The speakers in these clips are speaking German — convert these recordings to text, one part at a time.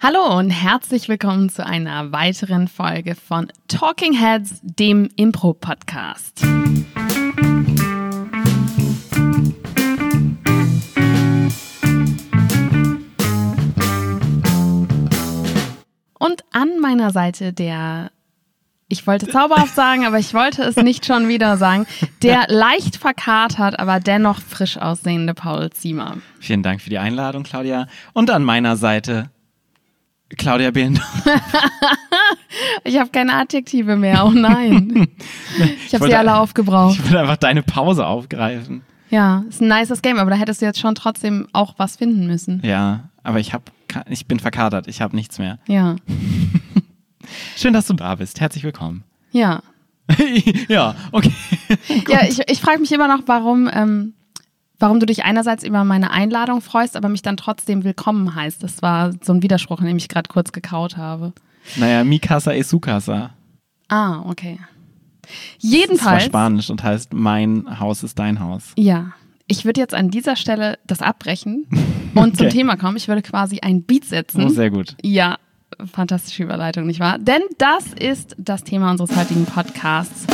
Hallo und herzlich willkommen zu einer weiteren Folge von Talking Heads, dem Impro-Podcast. Und an meiner Seite der, ich wollte zauberhaft sagen, aber ich wollte es nicht schon wieder sagen, der leicht verkatert, aber dennoch frisch aussehende Paul Ziemer. Vielen Dank für die Einladung, Claudia. Und an meiner Seite Claudia Behndorf. ich habe keine Adjektive mehr, oh nein. Ich habe sie alle aufgebraucht. Ich will einfach deine Pause aufgreifen. Ja, ist ein nices Game, aber da hättest du jetzt schon trotzdem auch was finden müssen. Ja, aber ich hab, ich bin verkadert, ich habe nichts mehr. Ja. Schön, dass du da bist. Herzlich willkommen. Ja. ja, okay. ja, ich, ich frage mich immer noch, warum, ähm, warum du dich einerseits über meine Einladung freust, aber mich dann trotzdem willkommen heißt. Das war so ein Widerspruch, dem ich gerade kurz gekaut habe. Naja, Mikasa ist Sukasa. Ah, okay. Jedenfalls. Das war Spanisch und heißt, mein Haus ist dein Haus. Ja. Ich würde jetzt an dieser Stelle das abbrechen und okay. zum Thema kommen. Ich würde quasi ein Beat setzen. Oh, sehr gut. Ja, fantastische Überleitung, nicht wahr? Denn das ist das Thema unseres heutigen Podcasts.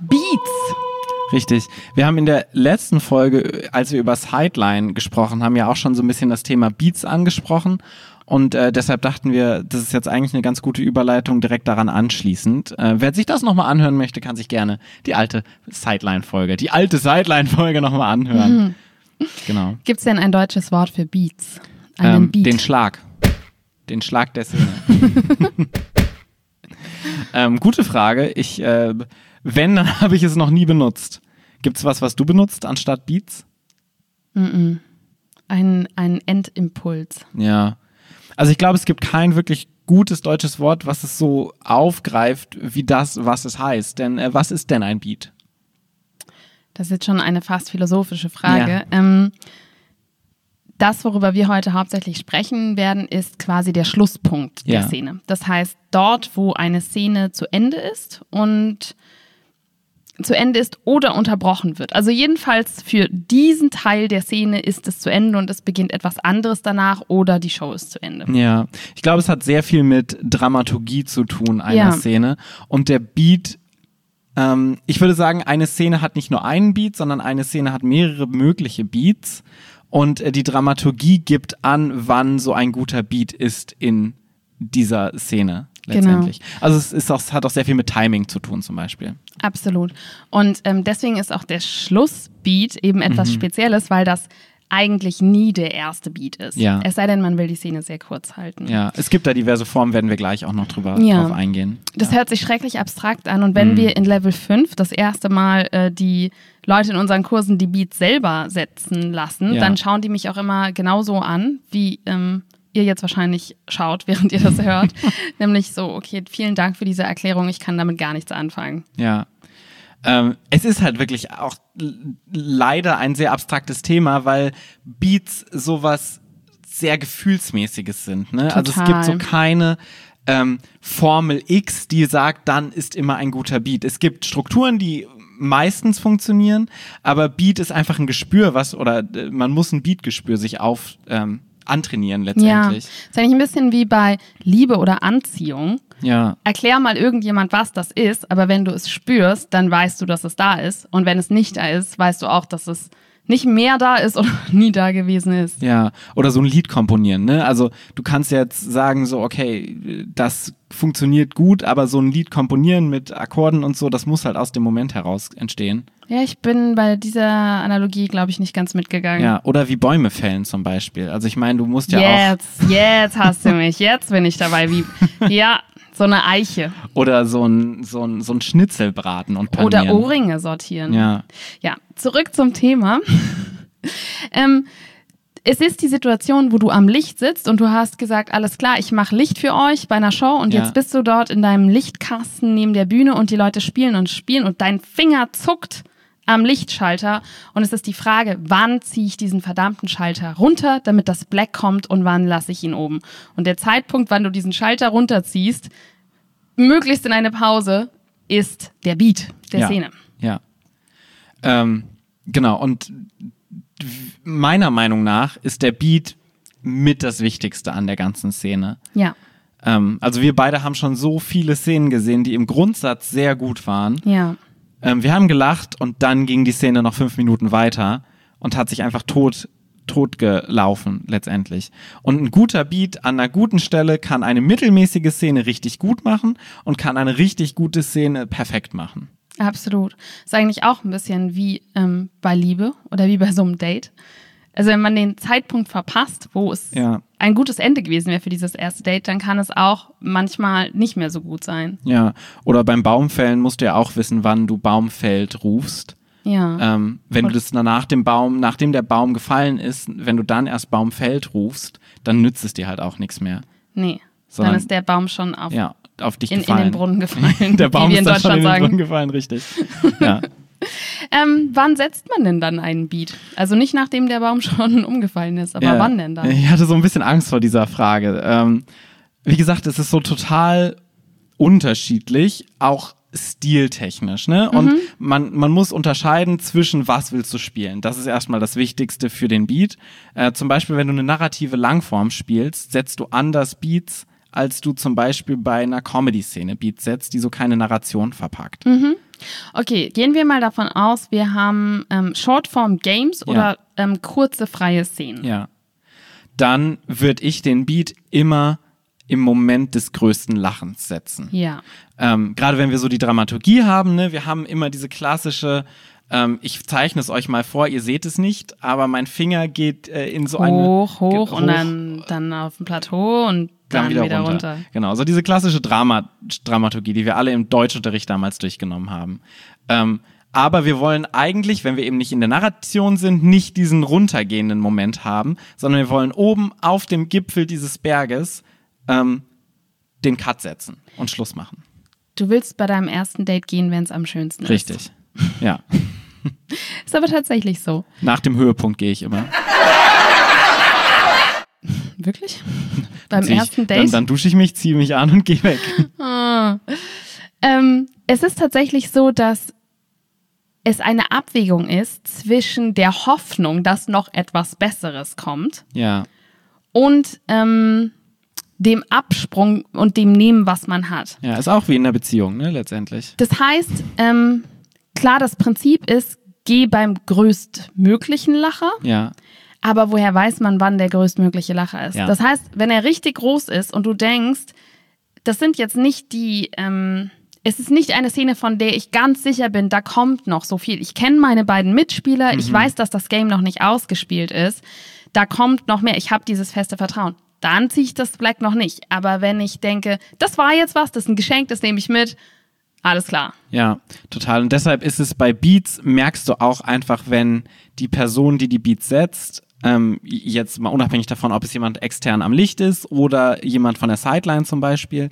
Beats. Richtig. Wir haben in der letzten Folge, als wir über Sideline gesprochen haben, ja auch schon so ein bisschen das Thema Beats angesprochen. Und äh, deshalb dachten wir, das ist jetzt eigentlich eine ganz gute Überleitung direkt daran anschließend. Äh, wer sich das nochmal anhören möchte, kann sich gerne die alte Sideline-Folge, die alte Sideline-Folge nochmal anhören. Mhm. Genau. Gibt es denn ein deutsches Wort für Beats? Einen ähm, Beat? Den Schlag. Den Schlag der Szene. ähm, gute Frage. Ich, äh, wenn, dann habe ich es noch nie benutzt. Gibt es was, was du benutzt anstatt Beats? Mm, -mm. Ein, ein Endimpuls. Ja. Also ich glaube, es gibt kein wirklich gutes deutsches Wort, was es so aufgreift wie das, was es heißt. Denn äh, was ist denn ein Beat? Das ist jetzt schon eine fast philosophische Frage. Ja. Ähm, das, worüber wir heute hauptsächlich sprechen werden, ist quasi der Schlusspunkt der ja. Szene. Das heißt, dort, wo eine Szene zu Ende ist und zu Ende ist oder unterbrochen wird. Also jedenfalls für diesen Teil der Szene ist es zu Ende und es beginnt etwas anderes danach oder die Show ist zu Ende. Ja, ich glaube, es hat sehr viel mit Dramaturgie zu tun, einer ja. Szene. Und der Beat, ähm, ich würde sagen, eine Szene hat nicht nur einen Beat, sondern eine Szene hat mehrere mögliche Beats. Und äh, die Dramaturgie gibt an, wann so ein guter Beat ist in dieser Szene letztendlich. Genau. Also es, ist auch, es hat auch sehr viel mit Timing zu tun zum Beispiel. Absolut. Und ähm, deswegen ist auch der Schlussbeat eben etwas mhm. Spezielles, weil das eigentlich nie der erste Beat ist. Ja. Es sei denn, man will die Szene sehr kurz halten. Ja, es gibt da diverse Formen, werden wir gleich auch noch drüber ja. drauf eingehen. Das ja. hört sich schrecklich abstrakt an. Und wenn mhm. wir in Level 5 das erste Mal äh, die Leute in unseren Kursen die Beats selber setzen lassen, ja. dann schauen die mich auch immer genauso an, wie ähm, ihr jetzt wahrscheinlich schaut, während ihr das hört. Nämlich so, okay, vielen Dank für diese Erklärung, ich kann damit gar nichts anfangen. Ja. Ähm, es ist halt wirklich auch leider ein sehr abstraktes Thema, weil Beats sowas sehr Gefühlsmäßiges sind. Ne? Also es gibt so keine ähm, Formel X, die sagt, dann ist immer ein guter Beat. Es gibt Strukturen, die meistens funktionieren, aber Beat ist einfach ein Gespür, was, oder äh, man muss ein Beatgespür sich auf, ähm, antrainieren letztendlich. Ja, das ist eigentlich ein bisschen wie bei Liebe oder Anziehung. Ja. Erklär mal irgendjemand, was das ist, aber wenn du es spürst, dann weißt du, dass es da ist. Und wenn es nicht da ist, weißt du auch, dass es nicht mehr da ist oder nie da gewesen ist. Ja, oder so ein Lied komponieren, ne? Also du kannst jetzt sagen so, okay, das funktioniert gut, aber so ein Lied komponieren mit Akkorden und so, das muss halt aus dem Moment heraus entstehen. Ja, ich bin bei dieser Analogie, glaube ich, nicht ganz mitgegangen. Ja, oder wie Bäume fällen zum Beispiel. Also ich meine, du musst ja jetzt, auch... Jetzt, jetzt hast du mich, jetzt bin ich dabei. Wie, ja, so eine Eiche. Oder so ein, so ein, so ein Schnitzel braten und panieren. Oder Ohrringe sortieren. Ja. Ja, zurück zum Thema. ähm, es ist die Situation, wo du am Licht sitzt und du hast gesagt, alles klar, ich mache Licht für euch bei einer Show und ja. jetzt bist du dort in deinem Lichtkasten neben der Bühne und die Leute spielen und spielen und dein Finger zuckt am Lichtschalter und es ist die Frage, wann ziehe ich diesen verdammten Schalter runter, damit das Black kommt und wann lasse ich ihn oben. Und der Zeitpunkt, wann du diesen Schalter runterziehst, möglichst in eine Pause, ist der Beat der ja, Szene. Ja. Ähm, genau, und meiner Meinung nach ist der Beat mit das Wichtigste an der ganzen Szene. Ja. Ähm, also wir beide haben schon so viele Szenen gesehen, die im Grundsatz sehr gut waren. Ja. Ähm, wir haben gelacht und dann ging die Szene noch fünf Minuten weiter und hat sich einfach tot tot gelaufen letztendlich. Und ein guter Beat an einer guten Stelle kann eine mittelmäßige Szene richtig gut machen und kann eine richtig gute Szene perfekt machen. Absolut. Ist eigentlich auch ein bisschen wie ähm, bei Liebe oder wie bei so einem Date. Also wenn man den Zeitpunkt verpasst, wo es ja. Ein gutes Ende gewesen wäre für dieses erste Date, dann kann es auch manchmal nicht mehr so gut sein. Ja, oder beim Baumfällen musst du ja auch wissen, wann du Baumfällt rufst. Ja. Ähm, wenn Und du das nach dem Baum, nachdem der Baum gefallen ist, wenn du dann erst Baumfällt rufst, dann nützt es dir halt auch nichts mehr. Nee. Sondern, dann ist der Baum schon auf, ja, auf dich in, gefallen. in den Brunnen gefallen. der Baum ist dann schon in den Brunnen gefallen, richtig. Ja. Ähm, wann setzt man denn dann einen Beat? Also nicht nachdem der Baum schon umgefallen ist, aber ja, wann denn dann? Ich hatte so ein bisschen Angst vor dieser Frage. Ähm, wie gesagt, es ist so total unterschiedlich, auch stiltechnisch, ne? Und mhm. man, man muss unterscheiden zwischen was willst du spielen. Das ist erstmal das Wichtigste für den Beat. Äh, zum Beispiel, wenn du eine narrative Langform spielst, setzt du anders Beats, als du zum Beispiel bei einer Comedy-Szene Beats setzt, die so keine Narration verpackt. Mhm. Okay, gehen wir mal davon aus, wir haben ähm, Shortform-Games ja. oder ähm, kurze freie Szenen. Ja. Dann würde ich den Beat immer im Moment des größten Lachens setzen. Ja. Ähm, Gerade wenn wir so die Dramaturgie haben, ne, wir haben immer diese klassische, ähm, ich zeichne es euch mal vor, ihr seht es nicht, aber mein Finger geht äh, in so hoch, eine hoch, hoch und dann, dann auf dem Plateau und dann, dann wieder, wieder runter. runter. Genau, so diese klassische Drama Dramaturgie, die wir alle im Deutschunterricht damals durchgenommen haben. Ähm, aber wir wollen eigentlich, wenn wir eben nicht in der Narration sind, nicht diesen runtergehenden Moment haben, sondern wir wollen oben auf dem Gipfel dieses Berges ähm, den Cut setzen und Schluss machen. Du willst bei deinem ersten Date gehen, wenn es am schönsten Richtig. ist. Richtig, ja. ist aber tatsächlich so. Nach dem Höhepunkt gehe ich immer. Wirklich? Beim ersten Date? Dann, dann, dusche ich mich, ziehe mich an und gehe weg. Ah. Ähm, es ist tatsächlich so, dass es eine Abwägung ist zwischen der Hoffnung, dass noch etwas Besseres kommt. Ja. Und ähm, dem Absprung und dem Nehmen, was man hat. Ja, ist auch wie in einer Beziehung, ne, letztendlich. Das heißt, ähm, klar, das Prinzip ist, geh beim größtmöglichen Lacher. Ja. Aber woher weiß man, wann der größtmögliche Lacher ist? Ja. Das heißt, wenn er richtig groß ist und du denkst, das sind jetzt nicht die, ähm, es ist nicht eine Szene, von der ich ganz sicher bin, da kommt noch so viel. Ich kenne meine beiden Mitspieler, mhm. ich weiß, dass das Game noch nicht ausgespielt ist. Da kommt noch mehr. Ich habe dieses feste Vertrauen. Dann ziehe ich das Black noch nicht. Aber wenn ich denke, das war jetzt was, das ist ein Geschenk, das nehme ich mit, alles klar. Ja, total. Und deshalb ist es bei Beats, merkst du auch einfach, wenn die Person, die die Beats setzt, ähm, jetzt mal unabhängig davon, ob es jemand extern am Licht ist oder jemand von der Sideline zum Beispiel,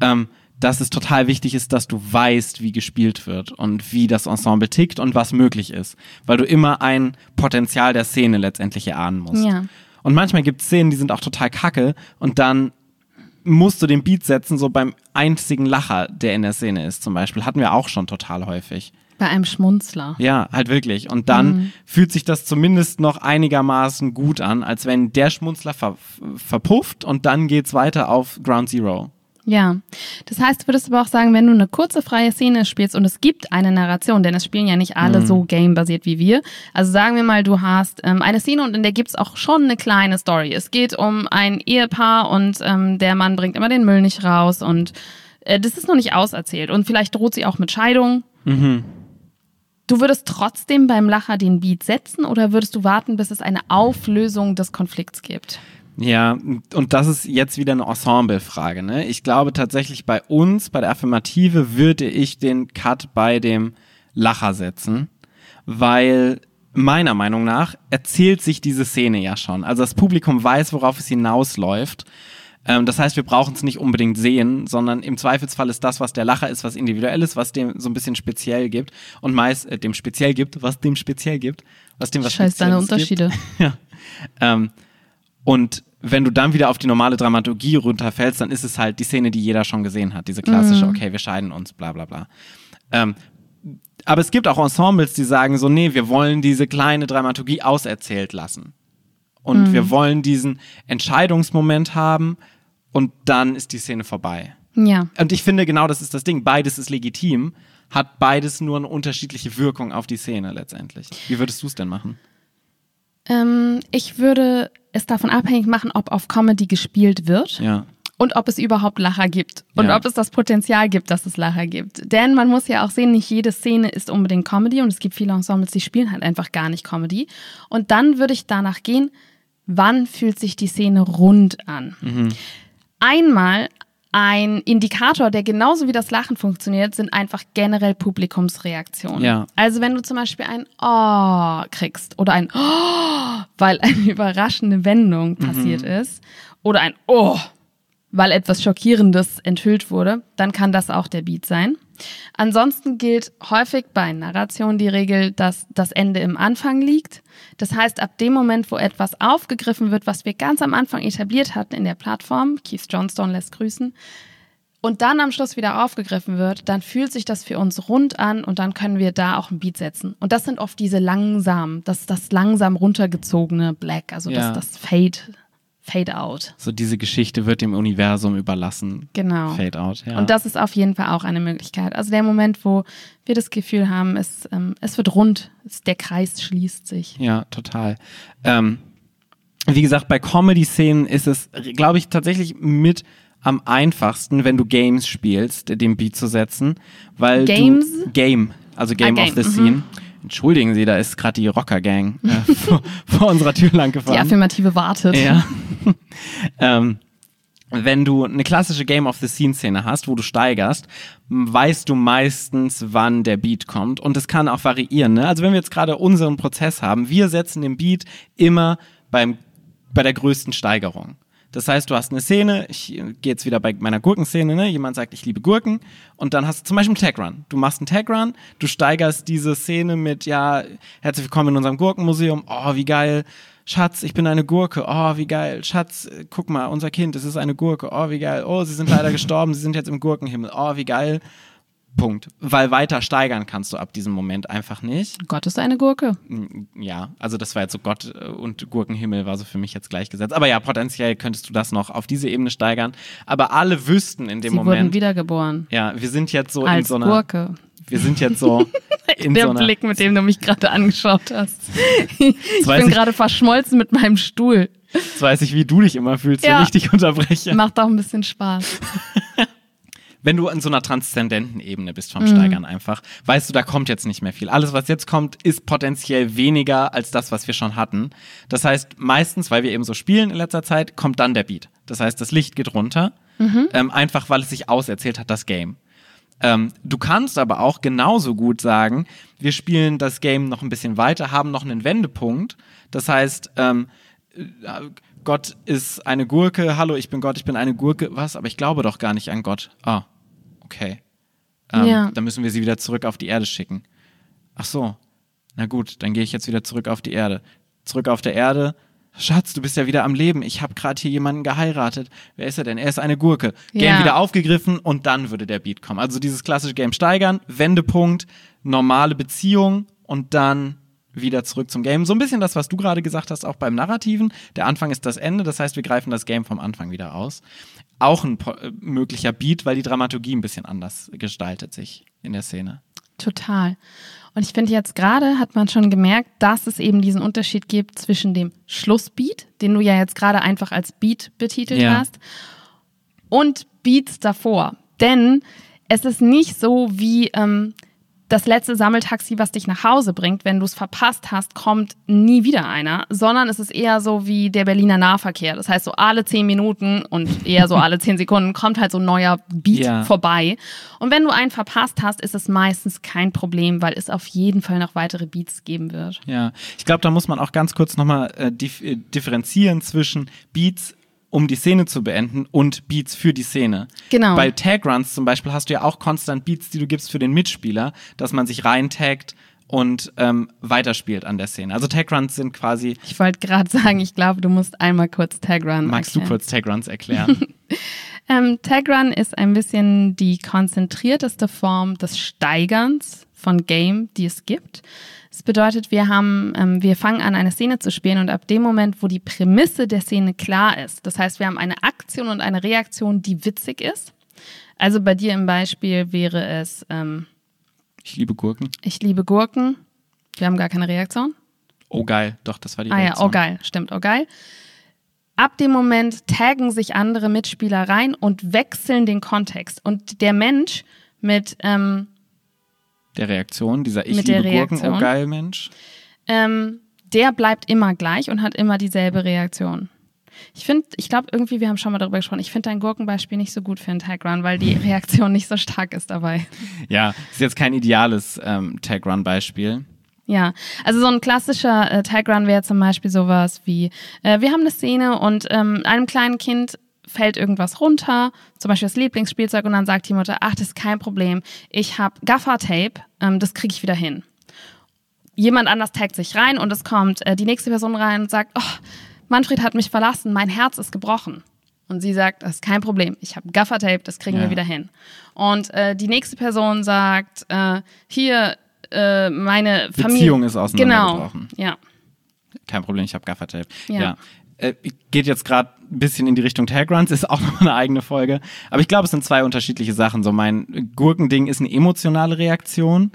ähm, dass es total wichtig ist, dass du weißt, wie gespielt wird und wie das Ensemble tickt und was möglich ist, weil du immer ein Potenzial der Szene letztendlich erahnen musst. Ja. Und manchmal gibt es Szenen, die sind auch total kacke und dann musst du den Beat setzen, so beim einzigen Lacher, der in der Szene ist zum Beispiel. Hatten wir auch schon total häufig. Bei einem Schmunzler. Ja, halt wirklich. Und dann mhm. fühlt sich das zumindest noch einigermaßen gut an, als wenn der Schmunzler ver verpufft und dann geht's weiter auf Ground Zero. Ja, das heißt, du würdest aber auch sagen, wenn du eine kurze freie Szene spielst und es gibt eine Narration, denn es spielen ja nicht alle mhm. so gamebasiert wie wir. Also sagen wir mal, du hast ähm, eine Szene und in der gibt's auch schon eine kleine Story. Es geht um ein Ehepaar und ähm, der Mann bringt immer den Müll nicht raus und äh, das ist noch nicht auserzählt und vielleicht droht sie auch mit Scheidung. Mhm. Du würdest trotzdem beim Lacher den Beat setzen oder würdest du warten, bis es eine Auflösung des Konflikts gibt? Ja, und das ist jetzt wieder eine Ensemble-Frage. Ne? Ich glaube tatsächlich bei uns, bei der Affirmative, würde ich den Cut bei dem Lacher setzen, weil meiner Meinung nach erzählt sich diese Szene ja schon. Also das Publikum weiß, worauf es hinausläuft. Ähm, das heißt, wir brauchen es nicht unbedingt sehen, sondern im Zweifelsfall ist das, was der Lacher ist, was individuell ist, was dem so ein bisschen speziell gibt und meist äh, dem speziell gibt, was dem speziell gibt, was dem was Scheiß deine Unterschiede. ja. Ähm, und wenn du dann wieder auf die normale Dramaturgie runterfällst, dann ist es halt die Szene, die jeder schon gesehen hat. Diese klassische, mhm. okay, wir scheiden uns, bla bla bla. Ähm, aber es gibt auch Ensembles, die sagen so, nee, wir wollen diese kleine Dramaturgie auserzählt lassen. und mhm. wir wollen diesen Entscheidungsmoment haben und dann ist die Szene vorbei. Ja. Und ich finde, genau das ist das Ding. Beides ist legitim, hat beides nur eine unterschiedliche Wirkung auf die Szene letztendlich. Wie würdest du es denn machen? Ähm, ich würde es davon abhängig machen, ob auf Comedy gespielt wird. Ja. Und ob es überhaupt Lacher gibt. Und ja. ob es das Potenzial gibt, dass es Lacher gibt. Denn man muss ja auch sehen, nicht jede Szene ist unbedingt Comedy und es gibt viele Ensembles, die spielen halt einfach gar nicht Comedy. Und dann würde ich danach gehen, wann fühlt sich die Szene rund an. Mhm. Einmal ein Indikator, der genauso wie das Lachen funktioniert, sind einfach generell Publikumsreaktionen. Ja. Also wenn du zum Beispiel ein Oh kriegst oder ein Oh, weil eine überraschende Wendung mhm. passiert mhm. ist oder ein Oh, weil etwas Schockierendes enthüllt wurde, dann kann das auch der Beat sein. Ansonsten gilt häufig bei Narration die Regel, dass das Ende im Anfang liegt. Das heißt, ab dem Moment, wo etwas aufgegriffen wird, was wir ganz am Anfang etabliert hatten in der Plattform, Keith Johnstone lässt grüßen, und dann am Schluss wieder aufgegriffen wird, dann fühlt sich das für uns rund an und dann können wir da auch ein Beat setzen. Und das sind oft diese langsam, das, das langsam runtergezogene Black, also ja. das, das Fade Fade Out. So diese Geschichte wird dem Universum überlassen. Genau. Fade Out, ja. Und das ist auf jeden Fall auch eine Möglichkeit. Also der Moment, wo wir das Gefühl haben, es, ähm, es wird rund, es, der Kreis schließt sich. Ja, total. Ähm, wie gesagt, bei Comedy-Szenen ist es, glaube ich, tatsächlich mit am einfachsten, wenn du Games spielst, den Beat zu setzen, weil Games? du Game, also Game, ah, Game. of the Scene. Mhm Entschuldigen Sie, da ist gerade die Rocker-Gang äh, vor, vor, unserer Tür lang gefahren. Die Affirmative wartet. Ja. ähm, wenn du eine klassische Game of the Scene-Szene hast, wo du steigerst, weißt du meistens, wann der Beat kommt. Und es kann auch variieren. Ne? Also wenn wir jetzt gerade unseren Prozess haben, wir setzen den Beat immer beim, bei der größten Steigerung. Das heißt, du hast eine Szene, ich gehe jetzt wieder bei meiner Gurkenszene, ne? jemand sagt, ich liebe Gurken. Und dann hast du zum Beispiel einen Tag Run. Du machst einen Tag Run, du steigerst diese Szene mit, ja, herzlich willkommen in unserem Gurkenmuseum, oh, wie geil, Schatz, ich bin eine Gurke, oh, wie geil, Schatz, guck mal, unser Kind, es ist eine Gurke, oh, wie geil, oh, sie sind leider gestorben, sie sind jetzt im Gurkenhimmel, oh, wie geil. Punkt. Weil weiter steigern kannst du ab diesem Moment einfach nicht. Gott ist eine Gurke. Ja, also das war jetzt so Gott äh, und Gurkenhimmel war so für mich jetzt gleichgesetzt. Aber ja, potenziell könntest du das noch auf diese Ebene steigern. Aber alle wüssten in dem Sie Moment. Sie wurden wiedergeboren. Ja, wir sind jetzt so Als in so einer. Gurke. Wir sind jetzt so. In Der so einer, Blick, mit dem du mich gerade angeschaut hast. ich bin gerade verschmolzen mit meinem Stuhl. Jetzt weiß ich, wie du dich immer fühlst, ja. wenn ich dich unterbreche. Macht auch ein bisschen Spaß. wenn du in so einer transzendenten Ebene bist vom mhm. Steigern einfach, weißt du, da kommt jetzt nicht mehr viel. Alles, was jetzt kommt, ist potenziell weniger als das, was wir schon hatten. Das heißt, meistens, weil wir eben so spielen in letzter Zeit, kommt dann der Beat. Das heißt, das Licht geht runter, mhm. ähm, einfach weil es sich auserzählt hat, das Game. Ähm, du kannst aber auch genauso gut sagen, wir spielen das Game noch ein bisschen weiter, haben noch einen Wendepunkt. Das heißt, ähm, äh, Gott ist eine Gurke, hallo, ich bin Gott, ich bin eine Gurke. Was? Aber ich glaube doch gar nicht an Gott. Ah, okay. Ähm, ja. Dann müssen wir sie wieder zurück auf die Erde schicken. Ach so. Na gut, dann gehe ich jetzt wieder zurück auf die Erde. Zurück auf der Erde. Schatz, du bist ja wieder am Leben. Ich habe gerade hier jemanden geheiratet. Wer ist er denn? Er ist eine Gurke. Game ja. wieder aufgegriffen und dann würde der Beat kommen. Also dieses klassische Game steigern, Wendepunkt, normale Beziehung und dann wieder zurück zum Game. So ein bisschen das, was du gerade gesagt hast, auch beim Narrativen. Der Anfang ist das Ende, das heißt, wir greifen das Game vom Anfang wieder aus auch ein äh, möglicher Beat, weil die Dramaturgie ein bisschen anders gestaltet sich in der Szene. Total. Und ich finde jetzt gerade hat man schon gemerkt, dass es eben diesen Unterschied gibt zwischen dem Schlussbeat, den du ja jetzt gerade einfach als Beat betitelt ja. hast, und Beats davor. Denn es ist nicht so wie, ähm, das letzte Sammeltaxi, was dich nach Hause bringt, wenn du es verpasst hast, kommt nie wieder einer, sondern es ist eher so wie der Berliner Nahverkehr. Das heißt, so alle zehn Minuten und eher so alle zehn Sekunden kommt halt so ein neuer Beat ja. vorbei. Und wenn du einen verpasst hast, ist es meistens kein Problem, weil es auf jeden Fall noch weitere Beats geben wird. Ja, ich glaube, da muss man auch ganz kurz nochmal äh, äh, differenzieren zwischen Beats um die Szene zu beenden und Beats für die Szene. Genau. Bei Tag Runs zum Beispiel hast du ja auch konstant Beats, die du gibst für den Mitspieler, dass man sich reintaggt und ähm, weiterspielt an der Szene. Also Tag Runs sind quasi. Ich wollte gerade sagen, ich glaube, du musst einmal kurz Tag Run Magst erklären. du kurz Tag Runs erklären? ähm, Tag Run ist ein bisschen die konzentrierteste Form des Steigerns von Game, die es gibt. Das bedeutet, wir haben, ähm, wir fangen an, eine Szene zu spielen und ab dem Moment, wo die Prämisse der Szene klar ist, das heißt, wir haben eine Aktion und eine Reaktion, die witzig ist. Also bei dir im Beispiel wäre es, ähm, ich liebe Gurken. Ich liebe Gurken. Wir haben gar keine Reaktion. Oh geil, doch, das war die ah, Reaktion. Ah ja, oh geil, stimmt, oh geil. Ab dem Moment taggen sich andere Mitspieler rein und wechseln den Kontext. Und der Mensch mit ähm, der Reaktion, dieser Ich liebe Gurken, oh geil Mensch, ähm, der bleibt immer gleich und hat immer dieselbe Reaktion. Ich finde, ich glaube irgendwie, wir haben schon mal darüber gesprochen, ich finde dein Gurkenbeispiel nicht so gut für einen Tag Run, weil die Reaktion nicht so stark ist dabei. Ja, ist jetzt kein ideales ähm, Tag Run Beispiel. Ja, also so ein klassischer äh, Tag Run wäre zum Beispiel sowas wie, äh, wir haben eine Szene und ähm, einem kleinen Kind fällt irgendwas runter, zum Beispiel das Lieblingsspielzeug und dann sagt die Mutter, ach, das ist kein Problem, ich habe Gaffer-Tape, ähm, das kriege ich wieder hin. Jemand anders taggt sich rein und es kommt äh, die nächste Person rein und sagt, oh, Manfred hat mich verlassen, mein Herz ist gebrochen. Und sie sagt, das ist kein Problem, ich habe Gaffertape, das kriegen ja. wir wieder hin. Und äh, die nächste Person sagt, äh, hier, äh, meine Familie. Beziehung ist auseinandergebrochen. Genau, ja. Kein Problem, ich habe Gaffertape. Ja. ja. Äh, geht jetzt gerade ein bisschen in die Richtung Tagruns, ist auch noch eine eigene Folge. Aber ich glaube, es sind zwei unterschiedliche Sachen. So mein Gurkending ist eine emotionale Reaktion,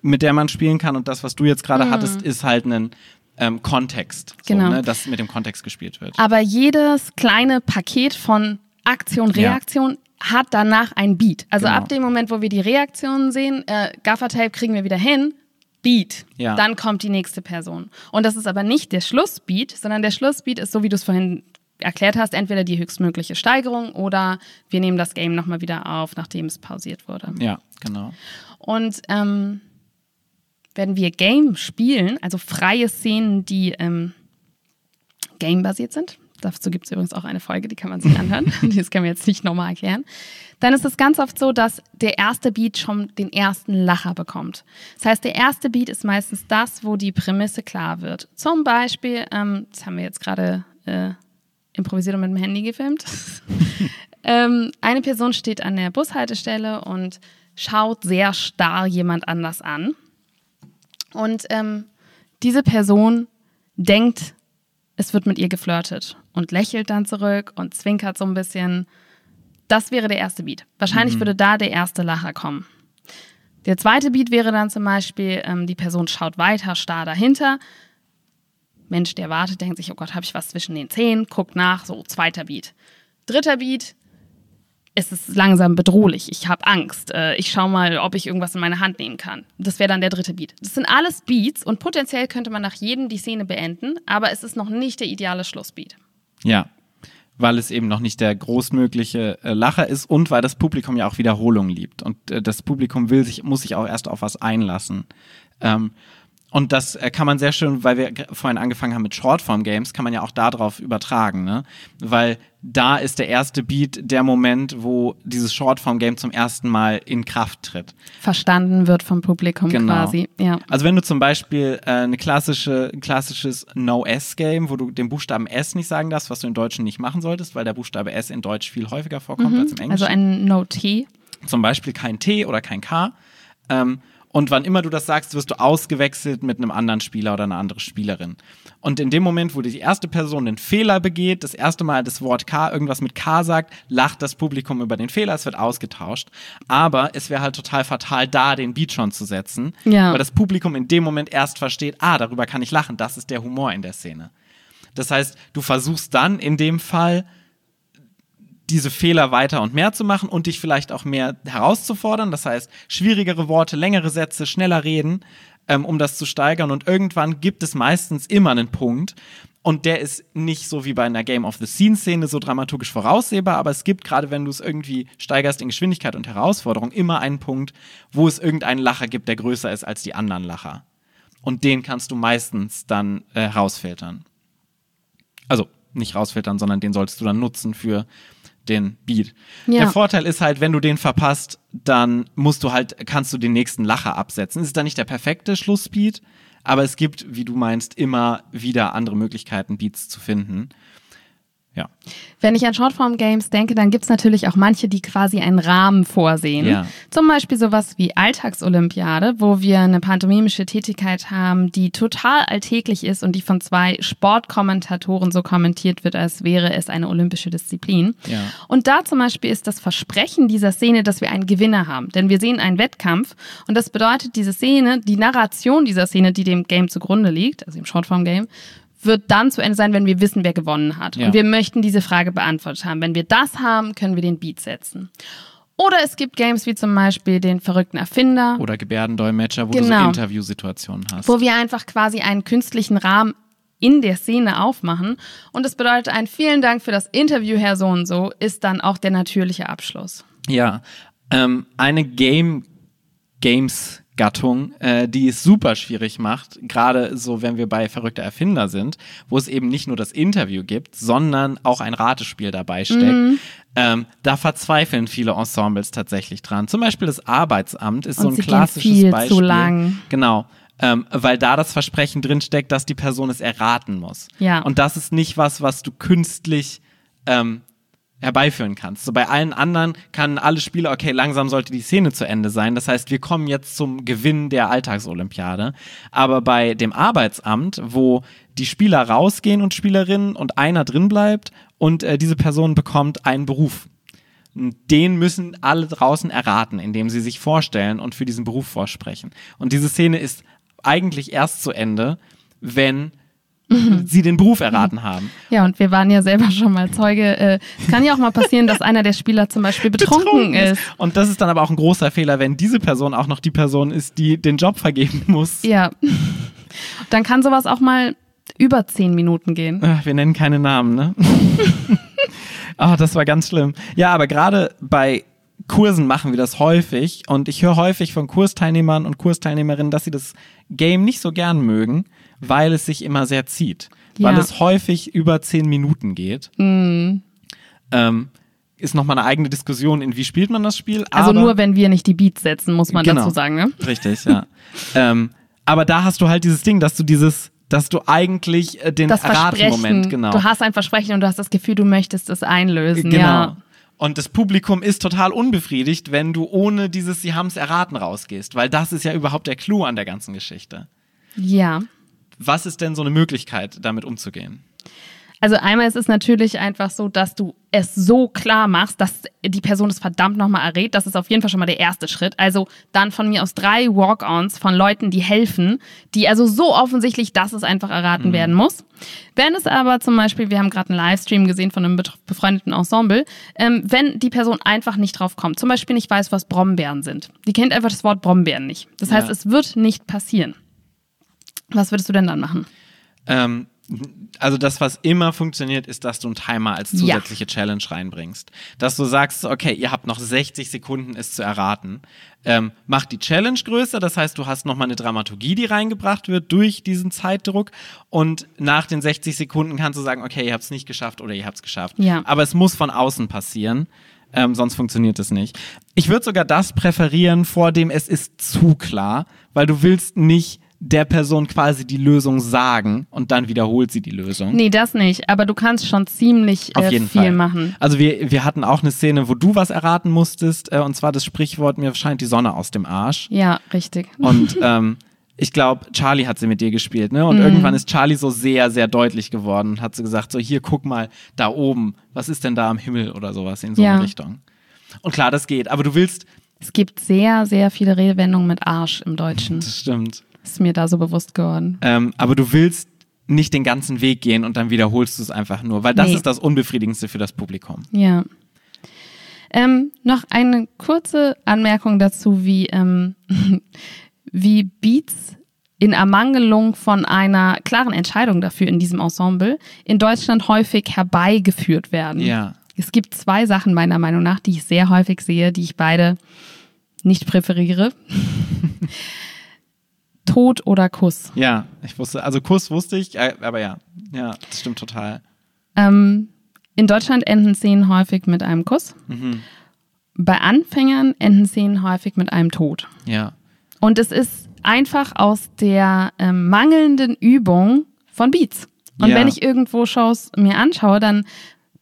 mit der man spielen kann. Und das, was du jetzt gerade mhm. hattest, ist halt ein ähm, Kontext, so, genau. ne, dass mit dem Kontext gespielt wird. Aber jedes kleine Paket von Aktion, Reaktion ja. hat danach ein Beat. Also genau. ab dem Moment, wo wir die Reaktionen sehen, äh, Gaffertape kriegen wir wieder hin, Beat. Ja. Dann kommt die nächste Person. Und das ist aber nicht der Schlussbeat, sondern der Schlussbeat ist, so wie du es vorhin erklärt hast, entweder die höchstmögliche Steigerung oder wir nehmen das Game nochmal wieder auf, nachdem es pausiert wurde. Ja, genau. Und ähm, wenn wir Game spielen, also freie Szenen, die ähm, game-basiert sind, dazu gibt es übrigens auch eine Folge, die kann man sich anhören, das können wir jetzt nicht nochmal erklären, dann ist es ganz oft so, dass der erste Beat schon den ersten Lacher bekommt. Das heißt, der erste Beat ist meistens das, wo die Prämisse klar wird. Zum Beispiel, ähm, das haben wir jetzt gerade äh, improvisiert und mit dem Handy gefilmt. ähm, eine Person steht an der Bushaltestelle und schaut sehr starr jemand anders an. Und ähm, diese Person denkt, es wird mit ihr geflirtet und lächelt dann zurück und zwinkert so ein bisschen. Das wäre der erste Beat. Wahrscheinlich mhm. würde da der erste Lacher kommen. Der zweite Beat wäre dann zum Beispiel, ähm, die Person schaut weiter, starr dahinter. Mensch, der wartet, denkt sich, oh Gott, habe ich was zwischen den Zehen, guckt nach, so zweiter Beat. Dritter Beat, es ist langsam bedrohlich, ich habe Angst, äh, ich schaue mal, ob ich irgendwas in meine Hand nehmen kann. Das wäre dann der dritte Beat. Das sind alles Beats und potenziell könnte man nach jedem die Szene beenden, aber es ist noch nicht der ideale Schlussbeat. Ja, weil es eben noch nicht der großmögliche äh, Lacher ist und weil das Publikum ja auch Wiederholung liebt. Und äh, das Publikum will sich, muss sich auch erst auf was einlassen. Ähm, und das äh, kann man sehr schön, weil wir vorhin angefangen haben mit Shortform-Games, kann man ja auch darauf übertragen, ne? Weil da ist der erste Beat der Moment, wo dieses Shortform-Game zum ersten Mal in Kraft tritt. Verstanden wird vom Publikum genau. quasi, ja. Also wenn du zum Beispiel äh, eine klassische, ein klassisches No-S-Game, wo du den Buchstaben S nicht sagen darfst, was du im Deutschen nicht machen solltest, weil der Buchstabe S in Deutsch viel häufiger vorkommt mhm. als im Englischen. Also ein No-T. Zum Beispiel kein T oder kein K. Ähm, und wann immer du das sagst, wirst du ausgewechselt mit einem anderen Spieler oder einer anderen Spielerin. Und in dem Moment, wo die erste Person den Fehler begeht, das erste Mal das Wort K, irgendwas mit K sagt, lacht das Publikum über den Fehler, es wird ausgetauscht. Aber es wäre halt total fatal, da den Beat schon zu setzen, ja. weil das Publikum in dem Moment erst versteht, ah, darüber kann ich lachen, das ist der Humor in der Szene. Das heißt, du versuchst dann in dem Fall, diese Fehler weiter und mehr zu machen und dich vielleicht auch mehr herauszufordern. Das heißt, schwierigere Worte, längere Sätze, schneller reden, ähm, um das zu steigern. Und irgendwann gibt es meistens immer einen Punkt. Und der ist nicht so wie bei einer Game of the Scene-Szene so dramaturgisch voraussehbar, aber es gibt, gerade wenn du es irgendwie steigerst in Geschwindigkeit und Herausforderung, immer einen Punkt, wo es irgendeinen Lacher gibt, der größer ist als die anderen Lacher. Und den kannst du meistens dann äh, rausfiltern. Also nicht rausfiltern, sondern den solltest du dann nutzen für den Beat. Ja. Der Vorteil ist halt, wenn du den verpasst, dann musst du halt, kannst du den nächsten Lacher absetzen. Es ist dann nicht der perfekte Schlussbeat, aber es gibt, wie du meinst, immer wieder andere Möglichkeiten, Beats zu finden. Ja. Wenn ich an Shortform-Games denke, dann gibt es natürlich auch manche, die quasi einen Rahmen vorsehen. Ja. Zum Beispiel sowas wie Alltagsolympiade, wo wir eine pantomimische Tätigkeit haben, die total alltäglich ist und die von zwei Sportkommentatoren so kommentiert wird, als wäre es eine olympische Disziplin. Ja. Und da zum Beispiel ist das Versprechen dieser Szene, dass wir einen Gewinner haben. Denn wir sehen einen Wettkampf und das bedeutet, diese Szene, die Narration dieser Szene, die dem Game zugrunde liegt, also im Shortform-Game, wird dann zu Ende sein, wenn wir wissen, wer gewonnen hat. Ja. Und wir möchten diese Frage beantwortet haben. Wenn wir das haben, können wir den Beat setzen. Oder es gibt Games wie zum Beispiel den verrückten Erfinder, Oder Gebärdendolmetscher, wo du Genau. so Interviewsituationen hast. wo wir einfach quasi einen künstlichen Rahmen in der Szene aufmachen. Und das bedeutet ein vielen Dank für das Interview, Herr So und so, ist dann auch der natürliche Abschluss. Ja, ähm, eine Game Games Gattung, äh, die es super schwierig macht, gerade so, wenn wir bei verrückter Erfinder sind, wo es eben nicht nur das Interview gibt, sondern auch ein Ratespiel dabei steckt. Ähm, da verzweifeln viele Ensembles tatsächlich dran. Zum Beispiel das Arbeitsamt ist Und so ein klassisches viel zu Beispiel. lang. Genau. Ähm, weil da das Versprechen drinsteckt, dass die Person es erraten muss. Ja. Und das ist nicht was, was du künstlich ähm, herbeiführen kannst. So bei allen anderen kann alle Spieler, okay, langsam sollte die Szene zu Ende sein. Das heißt, wir kommen jetzt zum Gewinn der Alltagsolympiade. Aber bei dem Arbeitsamt, wo die Spieler rausgehen und Spielerinnen und einer drin bleibt und äh, diese Person bekommt einen Beruf. Den müssen alle draußen erraten, indem sie sich vorstellen und für diesen Beruf vorsprechen. Und diese Szene ist eigentlich erst zu Ende, wenn sie den Beruf erraten haben. Ja, und wir waren ja selber schon mal Zeuge. Äh, Es kann ja auch mal passieren, dass einer der Spieler zum Beispiel betrunken, ist. Und das ist dann aber auch ein großer Fehler, wenn diese Person auch noch die Person ist, die den Job vergeben muss. Ja. Dann kann sowas auch mal über zehn Minuten gehen. Äh, Wir nennen keine Namen, ne? Ah, das war ganz schlimm. Ja, aber gerade bei Kursen machen wir das häufig und ich höre häufig von Kursteilnehmern und Kursteilnehmerinnen, dass sie das Game nicht so gern mögen, weil es sich immer sehr zieht. Weil Ja. es häufig über zehn Minuten geht. Mhm. Ähm, ist nochmal eine eigene Diskussion, in wie spielt man das Spiel. Also aber nur, wenn wir nicht die Beats setzen, muss man Genau. dazu sagen. Ne? Richtig, ja. ähm, aber da hast du halt dieses Ding, dass du dieses, dass du eigentlich äh, den. Ratemoment, genau. Du hast ein Versprechen und du hast das Gefühl, du möchtest es einlösen. genau. Ja. Und das Publikum ist total unbefriedigt, wenn du ohne dieses Sie haben's erraten rausgehst, weil das ist ja überhaupt der Clou an der ganzen Geschichte. ja. Was ist denn so eine Möglichkeit, damit umzugehen? Also einmal ist es natürlich einfach so, dass du es so klar machst, dass die Person es verdammt nochmal errät. Das ist auf jeden Fall schon mal der erste Schritt. Also dann von mir aus drei Walk-ons von Leuten, die helfen, die also so offensichtlich, dass es einfach erraten werden muss. Wenn es aber zum Beispiel, wir haben gerade einen Livestream gesehen von einem befreundeten Ensemble, ähm, wenn die Person einfach nicht drauf kommt, zum Beispiel nicht weiß, was Brombeeren sind. Die kennt einfach das Wort Brombeeren nicht. Das heißt, Ja. es wird nicht passieren. Was würdest du denn dann machen? Ähm, also das, was immer funktioniert, ist, dass du einen Timer als Ja. zusätzliche Challenge reinbringst. Dass du sagst, okay, ihr habt noch 60 Sekunden, es zu erraten. Ähm, mach die Challenge größer, das heißt, du hast nochmal eine Dramaturgie, die reingebracht wird durch diesen Zeitdruck. Und nach den 60 Sekunden kannst du sagen, okay, ihr habt es nicht geschafft oder ihr habt es geschafft. Ja. Aber es muss von außen passieren. Ähm, sonst funktioniert es nicht. Ich würde sogar das präferieren, vor dem es ist zu klar, weil du willst nicht der Person quasi die Lösung sagen und dann wiederholt sie die Lösung. Nee, das nicht. Aber du kannst schon ziemlich Auf äh, jeden viel Fall. machen. Also wir, wir hatten auch eine Szene, wo du was erraten musstest, äh, und zwar das Sprichwort, mir scheint die Sonne aus dem Arsch. Ja, richtig. Und ähm, ich glaube, Charlie hat sie mit dir gespielt, ne? Und Mhm. irgendwann ist Charlie so sehr, sehr deutlich geworden und hat so gesagt, so hier, guck mal, da oben, was ist denn da am Himmel oder sowas in so Ja. eine Richtung. Und klar, das geht, aber du willst, Es gibt sehr, sehr viele Redewendungen mit Arsch im Deutschen. das stimmt, Ist mir da so bewusst geworden. ähm, aber du willst nicht den ganzen Weg gehen und dann wiederholst du es einfach nur, weil das Nee. ist das Unbefriedigendste für das Publikum. Ja. Ähm, noch eine kurze Anmerkung dazu, wie, ähm, wie Beats in Ermangelung von einer klaren Entscheidung dafür in diesem Ensemble in Deutschland häufig herbeigeführt werden. Ja. Es gibt zwei Sachen meiner Meinung nach, die ich sehr häufig sehe, die ich beide nicht präferiere. Tod oder Kuss. Ja, ich wusste, also Kuss wusste ich, äh, aber ja, ja, das stimmt total. Ähm, in Deutschland enden Szenen häufig mit einem Kuss. Bei Anfängern enden Szenen häufig mit einem Tod. Ja. Und es ist einfach aus der ähm, mangelnden Übung von Beats. Und Ja. wenn ich irgendwo Shows mir anschaue, dann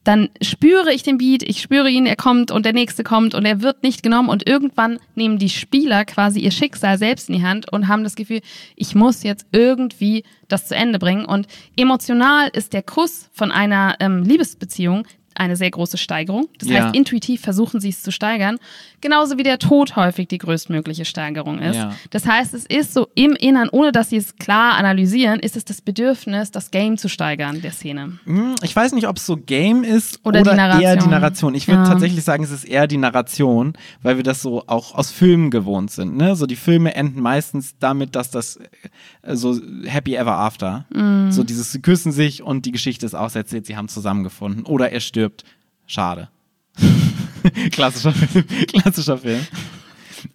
dann spüre ich den Beat, ich spüre ihn, er kommt und der nächste kommt und er wird nicht genommen und irgendwann nehmen die Spieler quasi ihr Schicksal selbst in die Hand und haben das Gefühl, ich muss jetzt irgendwie das zu Ende bringen und emotional ist der Kuss von einer ähm, Liebesbeziehung eine sehr große Steigerung. Das ja. heißt, intuitiv versuchen sie es zu steigern. Genauso wie der Tod häufig die größtmögliche Steigerung ist. Ja. Das heißt, es ist so im Innern, ohne dass sie es klar analysieren, ist es das Bedürfnis, das Game zu steigern der Szene. Hm, ich weiß nicht, ob es so Game ist oder, oder die eher die Narration. Ich würde ja. tatsächlich sagen, es ist eher die Narration, weil wir das so auch aus Filmen gewohnt sind. Ne? So die Filme enden meistens damit, dass das äh, so Happy Ever After, mm. so dieses, sie küssen sich und die Geschichte ist auserzählt, sie haben zusammengefunden oder er stirbt. Schade. klassischer Film. klassischer Film.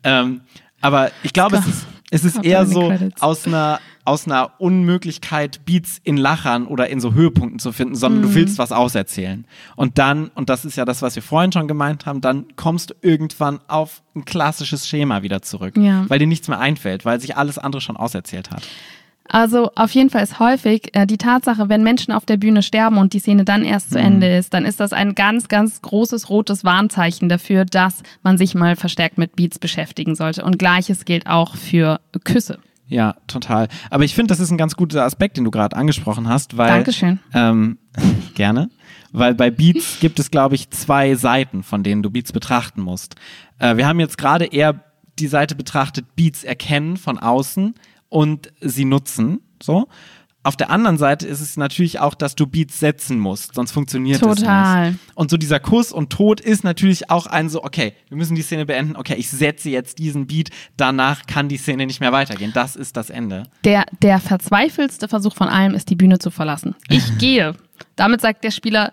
Ähm, aber ich glaube, es ist, es ist eher so aus einer, aus einer Unmöglichkeit, Beats in Lachern oder in so Höhepunkten zu finden, sondern mhm. du willst was auserzählen. Und dann, und das ist ja das, was wir vorhin schon gemeint haben, dann kommst du irgendwann auf ein klassisches Schema wieder zurück, ja. weil dir nichts mehr einfällt, weil sich alles andere schon auserzählt hat. Also auf jeden Fall ist häufig äh, die Tatsache, wenn Menschen auf der Bühne sterben und die Szene dann erst zu mhm. Ende ist, dann ist das ein ganz, ganz großes rotes Warnzeichen dafür, dass man sich mal verstärkt mit Beats beschäftigen sollte. Und gleiches gilt auch für Küsse. Ja, total. Aber ich finde, das ist ein ganz guter Aspekt, den du gerade angesprochen hast, weil. Dankeschön. Ähm, gerne. Weil bei Beats gibt es, glaube ich, zwei Seiten, von denen du Beats betrachten musst. Äh, wir haben jetzt gerade eher die Seite betrachtet, Beats erkennen von außen und sie nutzen. So. Auf der anderen Seite ist es natürlich auch, dass du Beats setzen musst, sonst funktioniert Total. es nicht. Und so dieser Kuss und Tod ist natürlich auch ein so, okay, wir müssen die Szene beenden, okay, ich setze jetzt diesen Beat, danach kann die Szene nicht mehr weitergehen. Das ist das Ende. Der, der verzweifelste Versuch von allem ist, die Bühne zu verlassen. Ich gehe. Damit sagt der Spieler,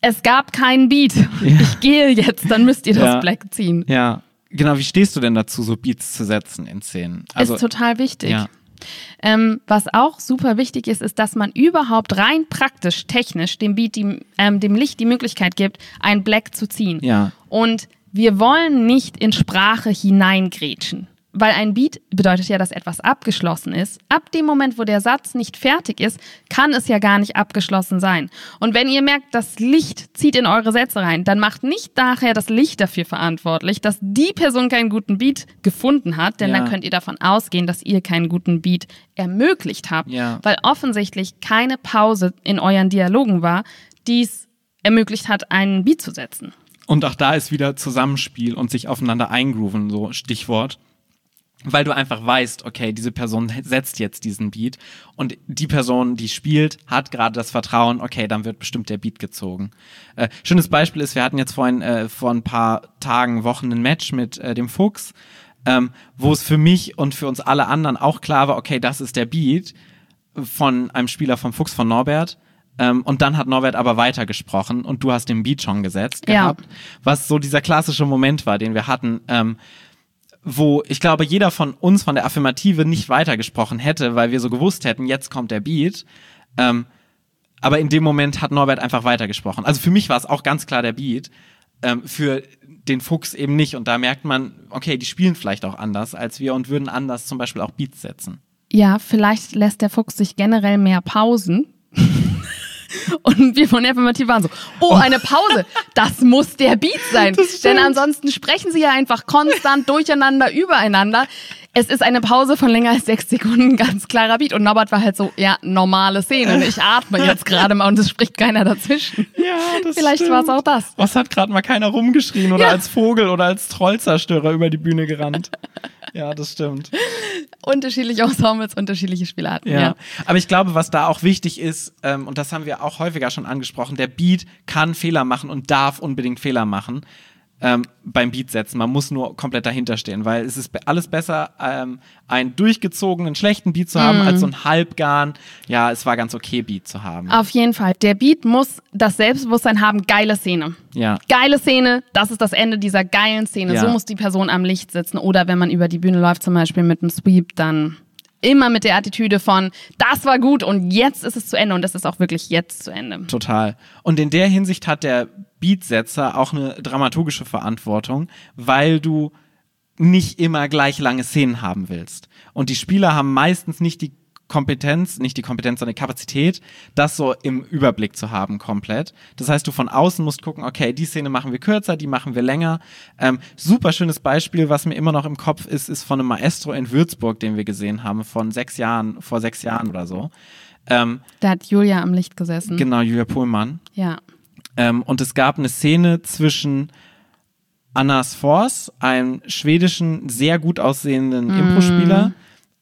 es gab keinen Beat. Ja. Ich gehe jetzt, dann müsst ihr das ja. Black ziehen. Ja. Genau, wie stehst du denn dazu, so Beats zu setzen in Szenen? Also, ist total wichtig. Ja. Ähm, was auch super wichtig ist, ist, dass man überhaupt rein praktisch, technisch dem Beat, die, ähm, dem Licht die Möglichkeit gibt, ein Black zu ziehen. Ja. Und wir wollen nicht in Sprache hineingrätschen weil ein Beat bedeutet ja, dass etwas abgeschlossen ist. Ab dem Moment, wo der Satz nicht fertig ist, kann es ja gar nicht abgeschlossen sein. Und wenn ihr merkt, das Licht zieht in eure Sätze rein, dann macht nicht nachher das Licht dafür verantwortlich, dass die Person keinen guten Beat gefunden hat, denn ja. dann könnt ihr davon ausgehen, dass ihr keinen guten Beat ermöglicht habt, ja. weil offensichtlich keine Pause in euren Dialogen war, die es ermöglicht hat, einen Beat zu setzen. Und auch da ist wieder Zusammenspiel und sich aufeinander eingrooven, so Stichwort weil du einfach weißt, okay, diese Person setzt jetzt diesen Beat und die Person, die spielt, hat gerade das Vertrauen, okay, dann wird bestimmt der Beat gezogen. Äh, schönes Beispiel ist, wir hatten jetzt vorhin äh, vor ein paar Tagen, Wochen ein Match mit äh, dem Fuchs, ähm, wo es für mich und für uns alle anderen auch klar war, okay, das ist der Beat von einem Spieler vom Fuchs von Norbert. Ähm, und dann hat Norbert aber weitergesprochen und du hast den Beat schon gesetzt ja. gehabt, was so dieser klassische Moment war, den wir hatten. Ähm, wo ich glaube, jeder von uns von der Affirmative nicht weitergesprochen hätte, weil wir so gewusst hätten, jetzt kommt der Beat. Ähm, aber in dem Moment hat Norbert einfach weitergesprochen. Also für mich war es auch ganz klar der Beat. Ähm, für den Fuchs eben nicht. Und da merkt man, okay, die spielen vielleicht auch anders als wir und würden anders zum Beispiel auch Beats setzen. Ja, vielleicht lässt der Fuchs sich generell mehr Pausen. Und wir von Affirmativ waren so, oh, eine Pause. Das muss der Beat sein. Denn ansonsten sprechen sie ja einfach konstant durcheinander, übereinander. Es ist eine Pause von länger als sechs Sekunden, ganz klarer Beat. Und Norbert war halt so, ja, normale Szene. Ich atme jetzt gerade mal und es spricht keiner dazwischen. Ja, das Vielleicht war es auch das. Was hat gerade mal keiner rumgeschrien oder ja. als Vogel oder als Trollzerstörer über die Bühne gerannt? Ja, das stimmt. Unterschiedliche Ensembles, unterschiedliche Spielarten. Ja. ja. Aber ich glaube, was da auch wichtig ist, ähm, und das haben wir auch häufiger schon angesprochen, der Beat kann Fehler machen und darf unbedingt Fehler machen ähm, beim Beat setzen. Man muss nur komplett dahinter stehen, weil es ist alles besser, ähm, einen durchgezogenen, schlechten Beat zu haben, mm. als so ein halbgarn, ja, es war ganz okay Beat zu haben. Auf jeden Fall. Der Beat muss das Selbstbewusstsein haben, geile Szene. Ja. Geile Szene, das ist das Ende dieser geilen Szene. Ja. So muss die Person am Licht sitzen. Oder wenn man über die Bühne läuft, zum Beispiel mit einem Sweep, dann immer mit der Attitüde von, das war gut und jetzt ist es zu Ende und das ist auch wirklich jetzt zu Ende. Total. Und in der Hinsicht hat der Beatsetzer auch eine dramaturgische Verantwortung, weil du nicht immer gleich lange Szenen haben willst. Und die Spieler haben meistens nicht die Kompetenz, nicht die Kompetenz, sondern die Kapazität, das so im Überblick zu haben komplett. Das heißt, du von außen musst gucken, okay, die Szene machen wir kürzer, die machen wir länger. Ähm, super schönes Beispiel, was mir immer noch im Kopf ist, ist von einem Maestro in Würzburg, den wir gesehen haben, von sechs Jahren, vor sechs Jahren oder so. Ähm, da hat Julia am Licht gesessen. Genau, Julia Pohlmann. Ja. Ähm, und es gab eine Szene zwischen Annas Force, einem schwedischen, sehr gut aussehenden mm. Impro-Spieler,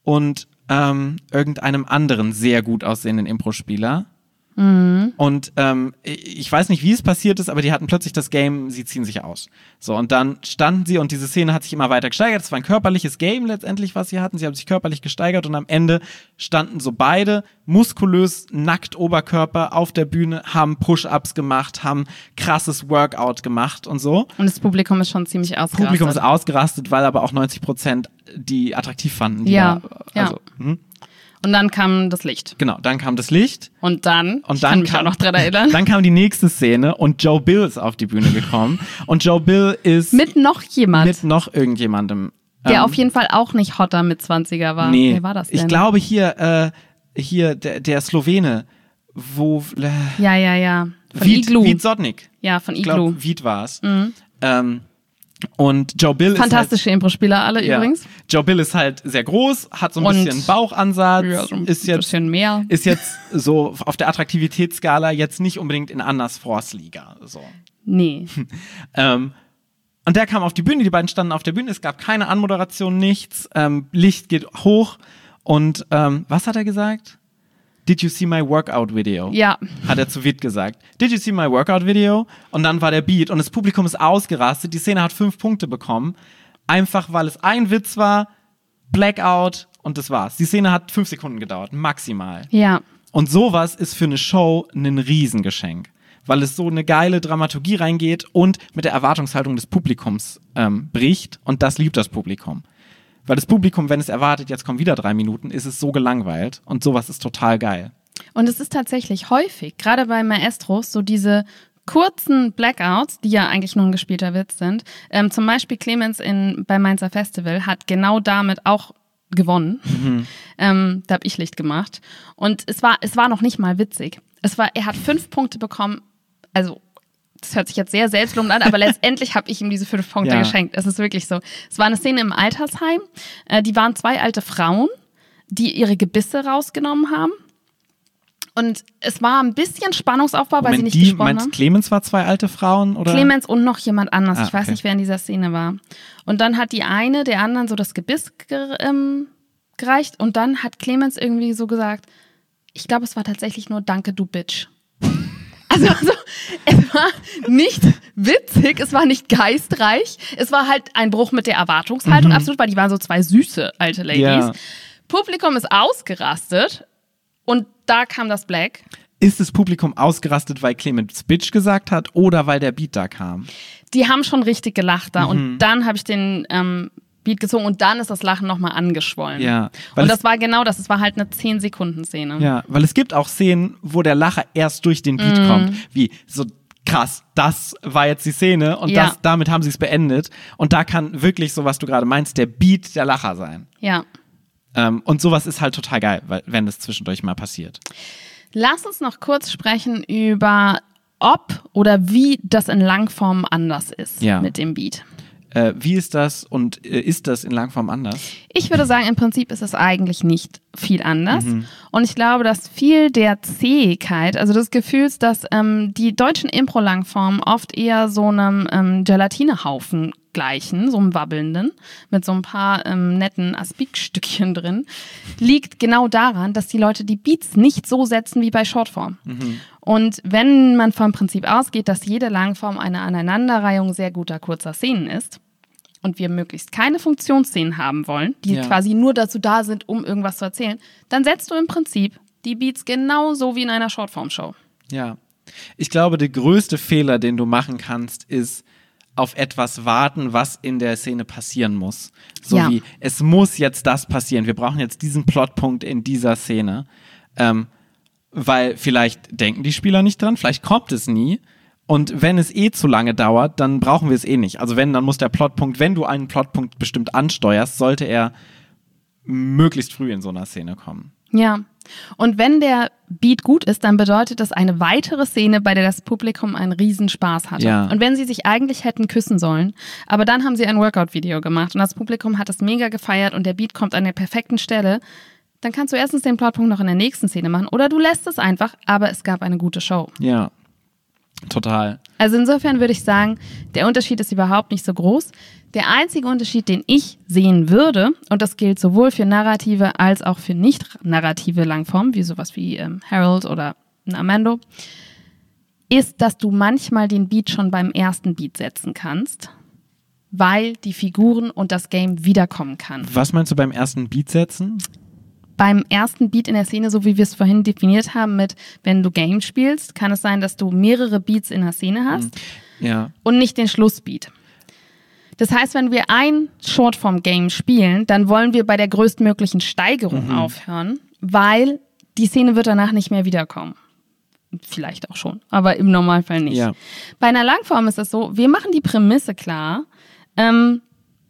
und ähm, irgendeinem anderen sehr gut aussehenden Impro-Spieler. Mhm. Und ähm, ich weiß nicht, wie es passiert ist, aber die hatten plötzlich das Game, sie ziehen sich aus. So, und dann standen sie und diese Szene hat sich immer weiter gesteigert. Es war ein körperliches Game letztendlich, was sie hatten. Sie haben sich körperlich gesteigert und am Ende standen so beide muskulös, nackt Oberkörper auf der Bühne, haben Push-Ups gemacht, haben krasses Workout gemacht und so. Und das Publikum ist schon ziemlich ausgerastet. Das Publikum ist ausgerastet, weil aber auch 90 Prozent die attraktiv fanden. Die ja, da, also, ja. Hm? Und dann kam das Licht. Genau, dann kam das Licht. Und dann, und dann ich kann mich auch noch dran erinnern. Dann kam die nächste Szene und Joe Bill ist auf die Bühne gekommen. und Joe Bill ist. Mit noch jemand. Mit noch irgendjemandem. Der ähm, auf jeden Fall auch nicht hotter mit 20er war. Nee, Wer war das denn? Ich glaube hier, äh, hier, der, der Slowene, wo. Äh, ja, ja, ja. Von Viet, Iglu. Viet Sotnik. Ja, von Iglu. Ich Viet war es. Mhm. Ähm, und Joe Bill Fantastische ist halt, Impro-Spieler alle ja. übrigens. Joe Bill ist halt sehr groß, hat so ein und bisschen Bauchansatz, ja, so ein ist jetzt, bisschen mehr. Ist jetzt so auf der Attraktivitätsskala jetzt nicht unbedingt in Annas Force-Liga. So. Nee. ähm, und der kam auf die Bühne, die beiden standen auf der Bühne, es gab keine Anmoderation, nichts. Ähm, Licht geht hoch. Und ähm, was hat er gesagt? Did you see my workout video? Ja. Hat er zu Witt gesagt. Did you see my workout video? Und dann war der Beat und das Publikum ist ausgerastet. Die Szene hat fünf Punkte bekommen. Einfach weil es ein Witz war, Blackout und das war's. Die Szene hat fünf Sekunden gedauert, maximal. Ja. Und sowas ist für eine Show ein Riesengeschenk. Weil es so eine geile Dramaturgie reingeht und mit der Erwartungshaltung des Publikums ähm, bricht. Und das liebt das Publikum. Weil das Publikum, wenn es erwartet, jetzt kommen wieder drei Minuten, ist es so gelangweilt und sowas ist total geil. Und es ist tatsächlich häufig, gerade bei Maestros, so diese kurzen Blackouts, die ja eigentlich nur ein gespielter Witz sind. Ähm, zum Beispiel Clemens in, beim Mainzer Festival hat genau damit auch gewonnen. Mhm. Ähm, da habe ich Licht gemacht. Und es war, es war noch nicht mal witzig. Es war, er hat fünf Punkte bekommen, also das hört sich jetzt sehr selbstlob an, aber letztendlich habe ich ihm diese fünf Punkte ja. geschenkt. Es ist wirklich so. Es war eine Szene im Altersheim. Äh, die waren zwei alte Frauen, die ihre Gebisse rausgenommen haben. Und es war ein bisschen Spannungsaufbau, Moment, weil sie nicht die, gesprochen meinst, haben. Clemens war zwei alte Frauen oder? Clemens und noch jemand anders. Ah, ich weiß okay. nicht, wer in dieser Szene war. Und dann hat die eine der anderen so das Gebiss ähm, gereicht und dann hat Clemens irgendwie so gesagt, ich glaube, es war tatsächlich nur Danke, du Bitch. Also, also, es war nicht witzig, es war nicht geistreich, es war halt ein Bruch mit der Erwartungshaltung, mhm. absolut, weil die waren so zwei süße alte Ladies. Ja. Publikum ist ausgerastet und da kam das Black. Ist das Publikum ausgerastet, weil Clemens Bitch gesagt hat oder weil der Beat da kam? Die haben schon richtig gelacht da. Mhm. Und dann habe ich den ähm, Beat gezogen und dann ist das Lachen nochmal angeschwollen. Ja. Und das war genau das, es war halt eine 10-Sekunden-Szene. Ja, weil es gibt auch Szenen, wo der Lacher erst durch den Beat mm. kommt. Wie so krass, das war jetzt die Szene und ja. das, damit haben sie es beendet. Und da kann wirklich so, was du gerade meinst, der Beat der Lacher sein. Ja. Ähm, und sowas ist halt total geil, weil, wenn das zwischendurch mal passiert. Lass uns noch kurz sprechen über ob oder wie das in Langform anders ist ja. mit dem Beat. Äh, wie ist das und äh, ist das in Langform anders? Ich würde sagen, im Prinzip ist es eigentlich nicht viel anders. Mhm. Und ich glaube, dass viel der Zähigkeit, also des Gefühls, dass ähm, die deutschen Impro-Langformen oft eher so einem ähm, Gelatinehaufen gleichen, so einem wabbelnden, mit so ein paar ähm, netten Aspikstückchen drin, liegt genau daran, dass die Leute die Beats nicht so setzen wie bei Shortform. Mhm. Und wenn man vom Prinzip ausgeht, dass jede Langform eine Aneinanderreihung sehr guter kurzer Szenen ist, und wir möglichst keine Funktionsszenen haben wollen, die ja. quasi nur dazu da sind, um irgendwas zu erzählen, dann setzt du im Prinzip die Beats genauso wie in einer Shortform-Show. Ja. Ich glaube, der größte Fehler, den du machen kannst, ist auf etwas warten, was in der Szene passieren muss. So ja. wie, es muss jetzt das passieren. Wir brauchen jetzt diesen Plotpunkt in dieser Szene. Ähm, weil vielleicht denken die Spieler nicht dran, vielleicht kommt es nie. Und wenn es eh zu lange dauert, dann brauchen wir es eh nicht. Also wenn, dann muss der Plotpunkt, wenn du einen Plotpunkt bestimmt ansteuerst, sollte er möglichst früh in so einer Szene kommen. Ja. Und wenn der Beat gut ist, dann bedeutet das eine weitere Szene, bei der das Publikum einen Riesenspaß hatte. Ja. Und wenn sie sich eigentlich hätten küssen sollen, aber dann haben sie ein Workout-Video gemacht und das Publikum hat es mega gefeiert und der Beat kommt an der perfekten Stelle, dann kannst du erstens den Plotpunkt noch in der nächsten Szene machen oder du lässt es einfach, aber es gab eine gute Show. Ja. Total. Also insofern würde ich sagen, der Unterschied ist überhaupt nicht so groß. Der einzige Unterschied, den ich sehen würde, und das gilt sowohl für narrative als auch für nicht narrative Langformen, wie sowas wie ähm, Harold oder ein Amando, ist, dass du manchmal den Beat schon beim ersten Beat setzen kannst, weil die Figuren und das Game wiederkommen kann. Was meinst du beim ersten Beat setzen? Beim ersten Beat in der Szene, so wie wir es vorhin definiert haben, mit wenn du Game spielst, kann es sein, dass du mehrere Beats in der Szene hast hm. ja. und nicht den Schlussbeat. Das heißt, wenn wir ein Shortform-Game spielen, dann wollen wir bei der größtmöglichen Steigerung mhm. aufhören, weil die Szene wird danach nicht mehr wiederkommen. Vielleicht auch schon, aber im Normalfall nicht. Ja. Bei einer Langform ist es so, wir machen die Prämisse klar. Ähm,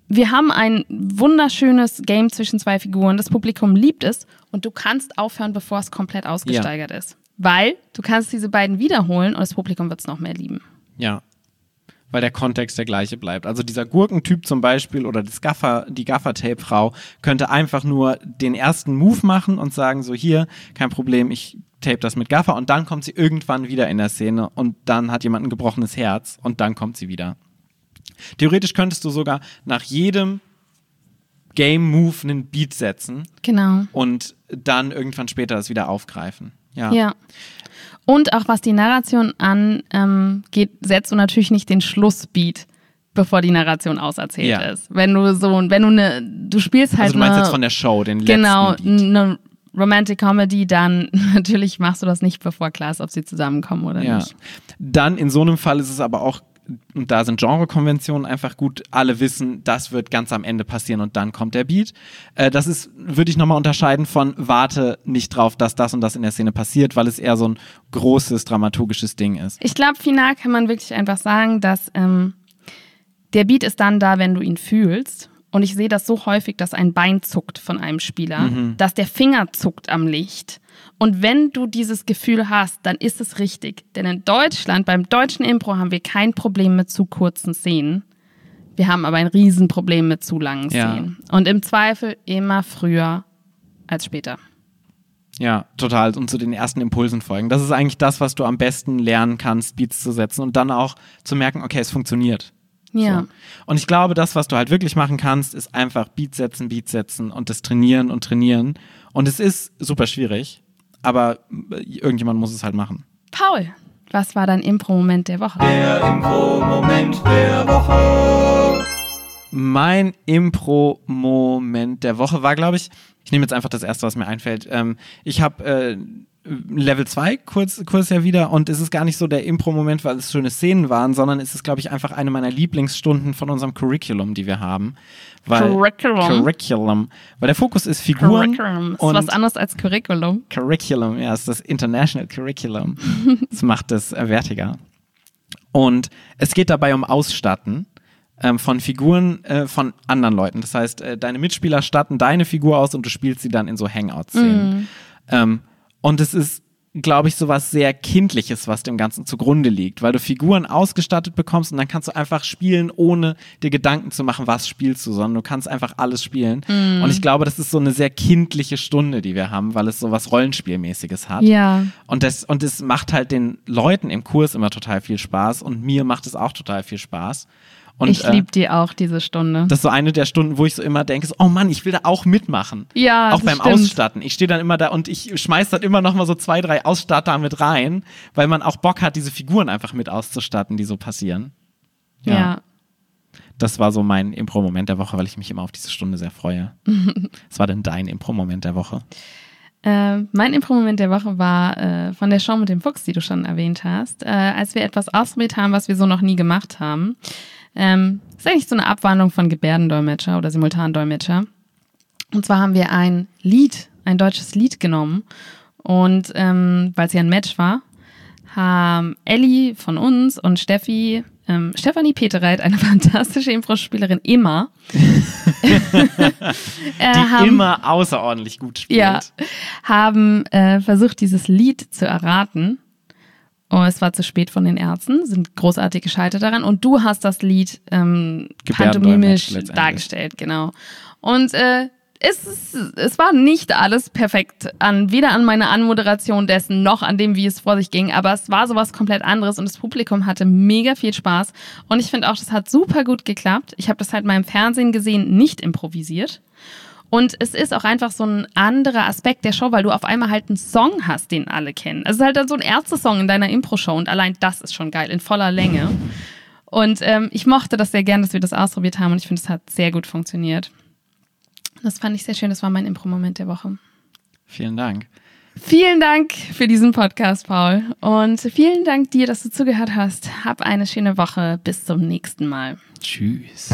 wir haben ein wunderschönes Game zwischen zwei Figuren. Das Publikum liebt es und du kannst aufhören, bevor es komplett ausgesteigert ja. ist. Weil du kannst diese beiden wiederholen und das Publikum wird es noch mehr lieben. Ja. Weil der Kontext der gleiche bleibt. Also dieser Gurkentyp zum Beispiel oder das Gaffer, die Gaffer-Tape-Frau könnte einfach nur den ersten Move machen und sagen, so hier, kein Problem, ich tape das mit Gaffer und dann kommt sie irgendwann wieder in der Szene und dann hat jemand ein gebrochenes Herz und dann kommt sie wieder. Theoretisch könntest du sogar nach jedem Game Move einen Beat setzen. Genau. Und dann irgendwann später das wieder aufgreifen. Ja. ja. Und auch was die Narration angeht, ähm, setzt du natürlich nicht den Schlussbeat, bevor die Narration auserzählt ja. ist. Wenn du so, wenn du eine, du spielst halt. Also du meinst eine, jetzt von der Show, den letzten Genau, eine Romantic Comedy, dann natürlich machst du das nicht, bevor klar ist, ob sie zusammenkommen oder ja. nicht. Dann in so einem Fall ist es aber auch und da sind Genrekonventionen einfach gut. Alle wissen, das wird ganz am Ende passieren und dann kommt der Beat. Äh, das ist, würde ich nochmal unterscheiden von warte nicht drauf, dass das und das in der Szene passiert, weil es eher so ein großes dramaturgisches Ding ist. Ich glaube, final kann man wirklich einfach sagen, dass ähm, der Beat ist dann da, wenn du ihn fühlst. Und ich sehe das so häufig, dass ein Bein zuckt von einem Spieler, mhm. dass der Finger zuckt am Licht und wenn du dieses Gefühl hast, dann ist es richtig. Denn in Deutschland, beim deutschen Impro, haben wir kein Problem mit zu kurzen Szenen. Wir haben aber ein Riesenproblem mit zu langen Szenen. Ja. Und im Zweifel immer früher als später. Ja, total. Und zu den ersten Impulsen folgen. Das ist eigentlich das, was du am besten lernen kannst, Beats zu setzen und dann auch zu merken, okay, es funktioniert. Ja. So. Und ich glaube, das, was du halt wirklich machen kannst, ist einfach Beats setzen, Beats setzen und das trainieren und trainieren. Und es ist super schwierig aber irgendjemand muss es halt machen. Paul, was war dein Impro-Moment der Woche? Der Impro-Moment der Woche. Mein Impro-Moment der Woche war, glaube ich, ich nehme jetzt einfach das erste, was mir einfällt. Ähm, ich habe äh, Level 2 kurz, kurz ja wieder und es ist gar nicht so der Impro-Moment, weil es schöne Szenen waren, sondern es ist, glaube ich, einfach eine meiner Lieblingsstunden von unserem Curriculum, die wir haben. Weil, Curriculum. Curriculum. Weil der Fokus ist Figuren. Curriculum. Ist und was anderes als Curriculum. Curriculum, ja, ist das International Curriculum. das macht es äh, wertiger. Und es geht dabei um Ausstatten ähm, von Figuren äh, von anderen Leuten. Das heißt, äh, deine Mitspieler statten deine Figur aus und du spielst sie dann in so Hangout-Szenen. Mm. Ähm, und es ist, glaube ich, so was sehr Kindliches, was dem Ganzen zugrunde liegt, weil du Figuren ausgestattet bekommst und dann kannst du einfach spielen, ohne dir Gedanken zu machen, was spielst du, sondern du kannst einfach alles spielen. Mm. Und ich glaube, das ist so eine sehr kindliche Stunde, die wir haben, weil es so was Rollenspielmäßiges hat. Ja. Und das, und es macht halt den Leuten im Kurs immer total viel Spaß und mir macht es auch total viel Spaß. Und, ich liebe äh, die auch, diese Stunde. Das ist so eine der Stunden, wo ich so immer denke, so, oh Mann, ich will da auch mitmachen. Ja, Auch beim stimmt. Ausstatten. Ich stehe dann immer da und ich schmeiß dann immer noch mal so zwei, drei Ausstatter mit rein, weil man auch Bock hat, diese Figuren einfach mit auszustatten, die so passieren. Ja. ja. Das war so mein Impro-Moment der Woche, weil ich mich immer auf diese Stunde sehr freue. Was war denn dein Impro-Moment der Woche? Äh, mein Impro-Moment der Woche war äh, von der Show mit dem Fuchs, die du schon erwähnt hast, äh, als wir etwas ausprobiert haben, was wir so noch nie gemacht haben. Ähm, ist eigentlich so eine Abwandlung von Gebärdendolmetscher oder Simultandolmetscher. Und zwar haben wir ein Lied, ein deutsches Lied genommen. Und ähm, weil es ja ein Match war, haben Ellie von uns und Steffi, ähm, Stefanie Petereit, eine fantastische Impro-Spielerin immer, die haben, immer außerordentlich gut spielt. Ja, haben äh, versucht, dieses Lied zu erraten. Oh, es war zu spät von den Ärzten, sind großartig gescheitert daran. Und du hast das Lied ähm, pantomimisch dargestellt, genau. Und äh, es, es war nicht alles perfekt an, weder an meiner Anmoderation dessen noch an dem, wie es vor sich ging, aber es war sowas komplett anderes und das Publikum hatte mega viel Spaß und ich finde auch, das hat super gut geklappt. Ich habe das halt mal im Fernsehen gesehen, nicht improvisiert. Und es ist auch einfach so ein anderer Aspekt der Show, weil du auf einmal halt einen Song hast, den alle kennen. Es ist halt dann so ein Ärzte-Song in deiner Impro-Show und allein das ist schon geil, in voller Länge. Und ähm, ich mochte das sehr gern, dass wir das ausprobiert haben und ich finde, es hat sehr gut funktioniert. Das fand ich sehr schön. Das war mein Impro-Moment der Woche. Vielen Dank. Vielen Dank für diesen Podcast, Paul. Und vielen Dank dir, dass du zugehört hast. Hab eine schöne Woche. Bis zum nächsten Mal. Tschüss.